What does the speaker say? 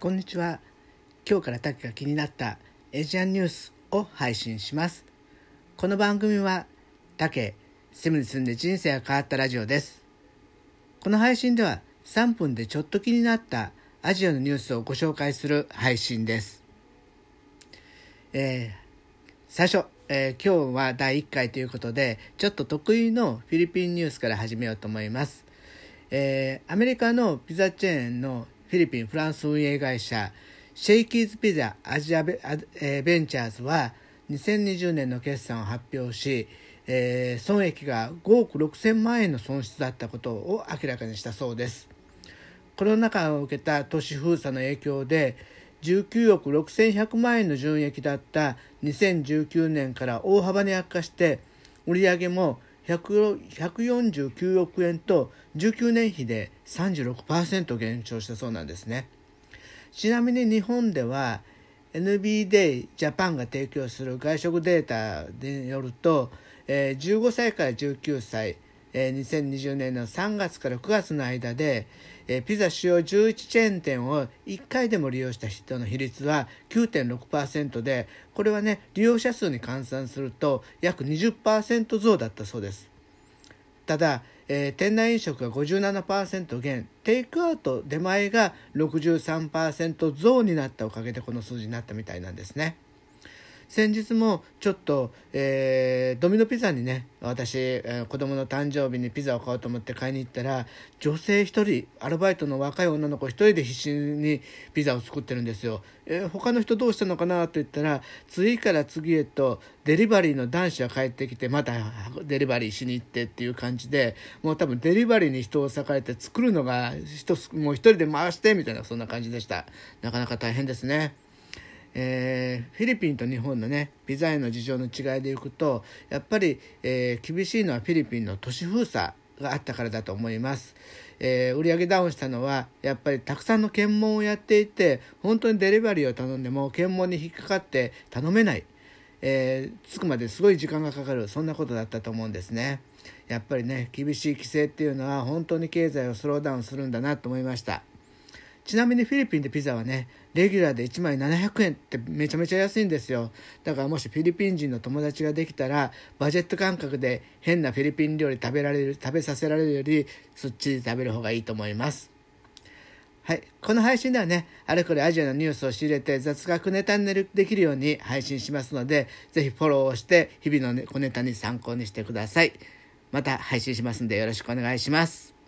こんにちは。今日からタケが気になったエジアンニュースを配信します。この番組はタケセムに住んで人生が変わったラジオです。この配信では3分でちょっと気になったアジアのニュースをご紹介する配信です。えー、最初、えー、今日は第1回ということでちょっと得意のフィリピンニュースから始めようと思います。えー、アメリカのピザチェーンのフィリピン・フランス運営会社シェイキーズピザアジアベ,、え、ベンチャーズは2020年の決算を発表し、えー、損益が5億6000万円の損失だったことを明らかにしたそうです。コロナ禍を受けた都市封鎖の影響で19億6100万円の純益だった2019年から大幅に悪化して売上も149億円と19年比で36%減少したそうなんですね。ちなみに日本では NBD ジャパンが提供する外食データによると、えー、15歳から19歳、え、2020年の3月から9月の間で、え、ピザ主要11チェーン店を1回でも利用した人の比率は9.6%でこれはね利用者数に換算すると約20%増だったそうですただ、え、店内飲食が57%減テイクアウト出前が63%増になったおかげでこの数字になったみたいなんですね。先日もちょっと、えー、ドミノピザにね私、えー、子供の誕生日にピザを買おうと思って買いに行ったら女性1人アルバイトの若い女の子1人で必死にピザを作ってるんですよ、えー、他の人どうしたのかなと言ったら次から次へとデリバリーの男子が帰ってきてまたデリバリーしに行ってっていう感じでもう多分デリバリーに人を割かれて作るのがもう1人で回してみたいなそんな感じでしたなかなか大変ですね。えー、フィリピンと日本のねピザ園の事情の違いでいくとやっぱり、えー、厳しいのはフィリピンの都市封鎖があったからだと思います、えー、売上ダウンしたのはやっぱりたくさんの検問をやっていて本当にデリバリーを頼んでも検問に引っかかって頼めない、えー、着くまですごい時間がかかる。そんなことだったと思うんですね。やっぱりね厳しい規制っていうのは本当に経済をスローダウンするんだなと思いました。ちなみにフィリピンでピザはねレギュラーで1枚700円ってめちゃめちゃ安いんですよだからもしフィリピン人の友達ができたらバジェット感覚で変なフィリピン料理食べられる食べさせられるよりそっちで食べる方がいいと思いますはい。この配信ではね、あれこれアジアのニュースを仕入れて雑学ネタにできるように配信しますので、ぜひフォローをして日々の小ネタに参考にしてください。また配信しますんでよろしくお願いします。